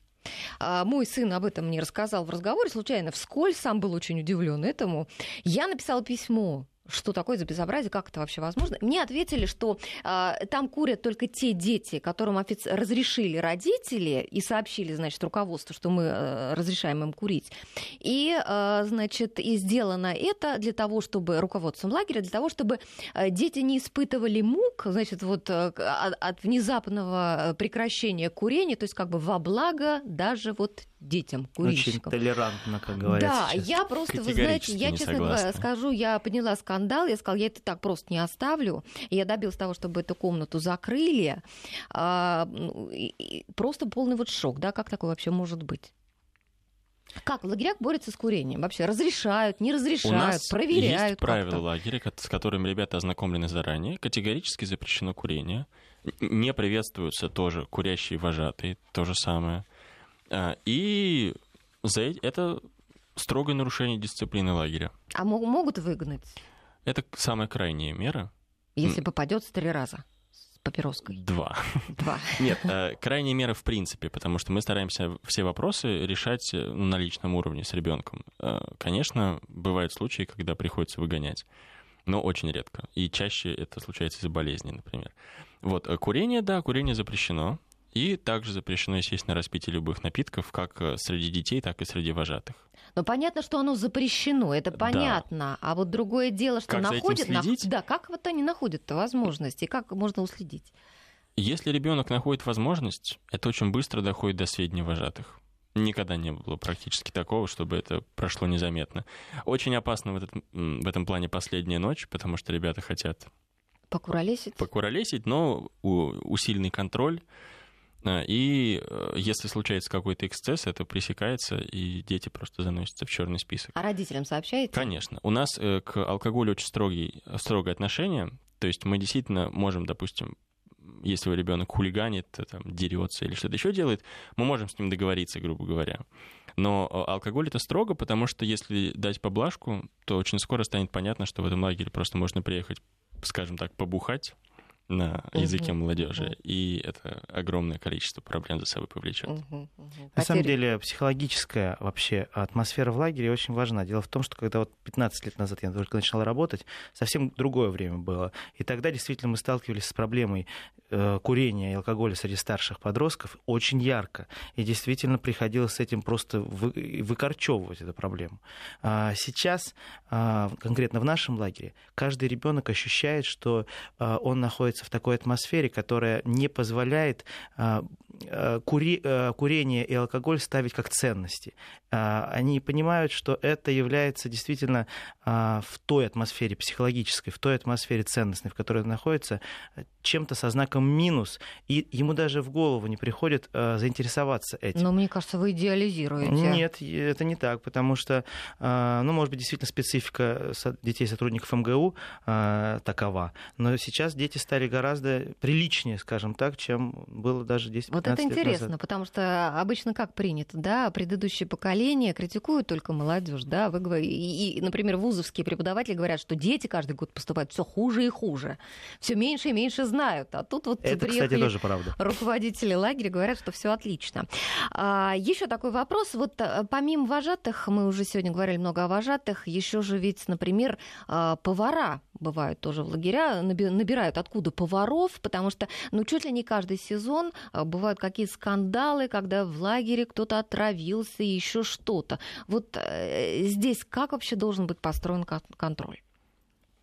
А, мой сын об этом мне рассказал в разговоре, случайно вскользь, сам был очень удивлен этому. Я написала письмо что такое за безобразие, как это вообще возможно. Мне ответили, что э, там курят только те дети, которым офици... разрешили родители и сообщили, значит, руководству, что мы э, разрешаем им курить. И, э, значит, и сделано это для того, чтобы руководством лагеря, для того, чтобы э, дети не испытывали мук, значит, вот э, от, от внезапного прекращения курения, то есть как бы во благо даже вот детям, курильщикам.
Очень толерантно, как говорят
Да,
сейчас.
я просто, вы знаете, я, честно говоря, скажу, я подняла скандал, я сказала, я это так просто не оставлю. И я добилась того, чтобы эту комнату закрыли. А, просто полный вот шок, да, как такое вообще может быть? Как в лагерях борются с курением? Вообще разрешают, не разрешают, У нас проверяют?
Есть правила лагеря, с которыми ребята ознакомлены заранее. Категорически запрещено курение. Не приветствуются тоже курящие вожатые, то же самое. А, и за это строгое нарушение дисциплины лагеря.
А могут выгнать?
Это самая крайняя мера.
Если попадется три раза с папироской.
Два.
Два.
Нет, э, крайняя мера в принципе, потому что мы стараемся все вопросы решать э, на личном уровне с ребенком. Э, конечно, бывают случаи, когда приходится выгонять, но очень редко. И чаще это случается из-за болезни, например. Вот, курение, да, курение запрещено. И также запрещено, естественно, распитие любых напитков, как э, среди детей, так и среди вожатых.
Но понятно, что оно запрещено, это понятно. Да. А вот другое дело, что
как
находят...
На...
Да, как вот они находят возможности, как можно уследить?
Если ребенок находит возможность, это очень быстро доходит до сведений вожатых. Никогда не было практически такого, чтобы это прошло незаметно. Очень опасно в, этот, в этом плане последняя ночь, потому что ребята хотят...
Покуролесить?
Покуролесить, но усиленный контроль а, и э, если случается какой-то эксцесс, это пресекается, и дети просто заносятся в черный список.
А родителям сообщаете?
Конечно. У нас э, к алкоголю очень строгий, строгое отношение. То есть мы действительно можем, допустим, если ребенок хулиганит, э, там, дерется или что-то еще делает, мы можем с ним договориться, грубо говоря. Но алкоголь это строго, потому что если дать поблажку, то очень скоро станет понятно, что в этом лагере просто можно приехать, скажем так, побухать, на языке угу, молодежи, угу. и это огромное количество проблем за собой повлечет. Угу,
угу. На самом деле психологическая вообще атмосфера в лагере очень важна. Дело в том, что когда вот 15 лет назад я только начал работать, совсем другое время было. И тогда действительно мы сталкивались с проблемой э, курения и алкоголя среди старших подростков очень ярко. И действительно приходилось с этим просто вы, выкорчевывать эту проблему. А сейчас, а, конкретно в нашем лагере, каждый ребенок ощущает, что а, он находится находится в такой атмосфере, которая не позволяет а, кури, курение и алкоголь ставить как ценности. Они понимают, что это является действительно в той атмосфере психологической, в той атмосфере ценностной, в которой он находится, чем-то со знаком минус, и ему даже в голову не приходит заинтересоваться этим.
Но мне кажется, вы идеализируете.
Нет, это не так, потому что, ну, может быть, действительно специфика детей сотрудников МГУ такова, но сейчас дети стали гораздо приличнее, скажем так, чем было даже 10
Вот это интересно, назад. потому что обычно как принято, да, предыдущее поколение критикуют только молодежь, да, вы говорите, и, и, например, вузовские преподаватели говорят, что дети каждый год поступают все хуже и хуже, все меньше и меньше знают, а тут вот
это, кстати, тоже правда.
руководители лагеря говорят, что все отлично. А, еще такой вопрос, вот э, помимо вожатых, мы уже сегодня говорили много о вожатых, еще же ведь, например, а, повара бывают тоже в лагеря, набирают откуда поваров, потому что, ну, чуть ли не каждый сезон а, бывают какие-то скандалы, когда в лагере кто-то отравился, еще что-то. Вот э, здесь как вообще должен быть построен контроль?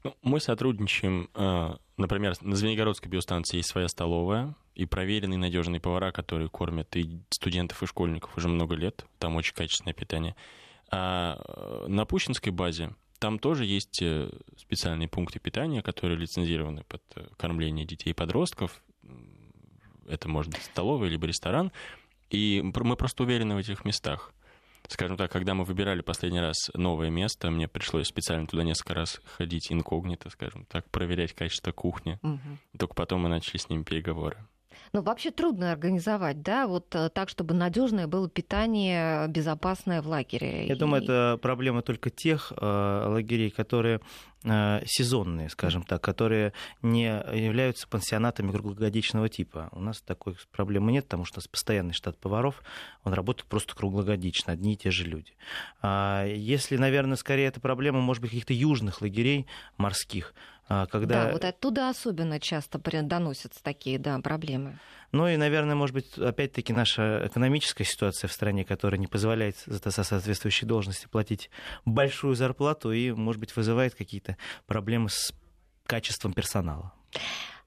Ну, мы сотрудничаем, э, например, на Звенигородской биостанции есть своя столовая, и проверенные надежные повара, которые кормят и студентов, и школьников уже много лет. Там очень качественное питание. А э, на Пущинской базе там тоже есть э, специальные пункты питания, которые лицензированы под э, кормление детей и подростков. Это может быть столовая либо ресторан. И мы просто уверены в этих местах. Скажем так, когда мы выбирали последний раз новое место, мне пришлось специально туда несколько раз ходить инкогнито, скажем так, проверять качество кухни. Угу. Только потом мы начали с ними переговоры.
Ну, вообще трудно организовать, да, вот э, так, чтобы надежное было питание, безопасное в лагере.
Я и... думаю, это проблема только тех э, лагерей, которые э, сезонные, скажем так, которые не являются пансионатами круглогодичного типа. У нас такой проблемы нет, потому что у нас постоянный штат поваров, он работает просто круглогодично, одни и те же люди. А если, наверное, скорее это проблема, может быть, каких-то южных лагерей морских,
когда... Да, вот оттуда особенно часто доносятся такие да, проблемы.
Ну и, наверное, может быть, опять-таки наша экономическая ситуация в стране, которая не позволяет за соответствующей должности платить большую зарплату и, может быть, вызывает какие-то проблемы с качеством персонала.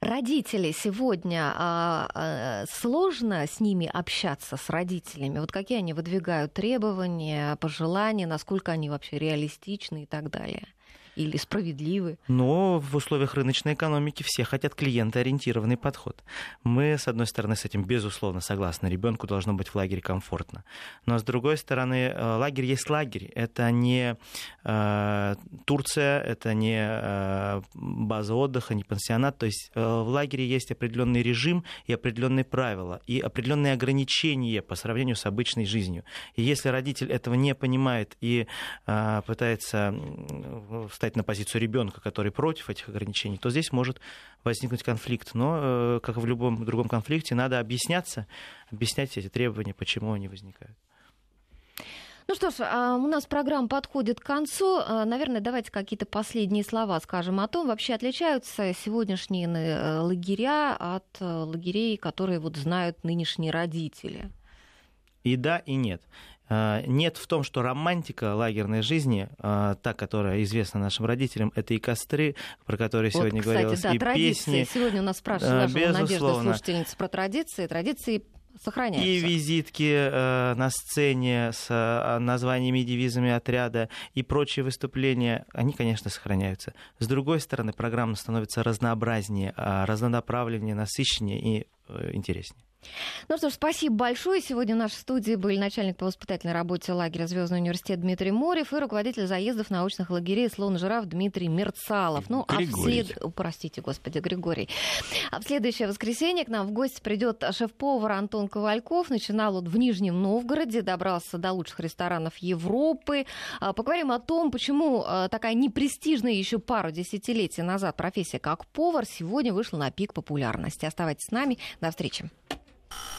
Родители сегодня а, а, сложно с ними общаться с родителями. Вот какие они выдвигают требования, пожелания, насколько они вообще реалистичны и так далее или справедливы?
Но в условиях рыночной экономики все хотят клиентоориентированный подход. Мы, с одной стороны, с этим безусловно согласны. Ребенку должно быть в лагере комфортно. Но с другой стороны, э, лагерь есть лагерь. Это не э, Турция, это не э, база отдыха, не пансионат. То есть э, в лагере есть определенный режим и определенные правила, и определенные ограничения по сравнению с обычной жизнью. И если родитель этого не понимает и э, пытается встать встать на позицию ребенка, который против этих ограничений, то здесь может возникнуть конфликт. Но, э, как и в любом другом конфликте, надо объясняться, объяснять эти требования, почему они возникают.
Ну что ж, а, у нас программа подходит к концу. А, наверное, давайте какие-то последние слова скажем о том, вообще отличаются сегодняшние э, лагеря от э, лагерей, которые вот знают нынешние родители.
И да, и нет. А, нет в том, что романтика лагерной жизни, а, та, которая известна нашим родителям, это и костры, про которые вот, сегодня кстати, говорилось, да, и
традиции.
песни.
Сегодня у нас спрашивала Надежда, слушательница, про традиции. Традиции сохраняются.
И визитки э, на сцене с э, названиями и девизами отряда и прочие выступления, они, конечно, сохраняются. С другой стороны, программа становится разнообразнее, разнонаправленнее, насыщеннее и э, интереснее.
Ну что ж, спасибо большое. Сегодня в нашей студии были начальник по воспитательной работе лагеря Звездный университет Дмитрий Морев и руководитель заездов научных лагерей Слон Жираф Дмитрий Мерцалов. Ну,
Григорий.
а в след... Простите, господи, Григорий. А в следующее воскресенье к нам в гости придет шеф-повар Антон Ковальков. Начинал он в Нижнем Новгороде, добрался до лучших ресторанов Европы. А, поговорим о том, почему а, такая непрестижная еще пару десятилетий назад профессия как повар сегодня вышла на пик популярности. Оставайтесь с нами. До встречи.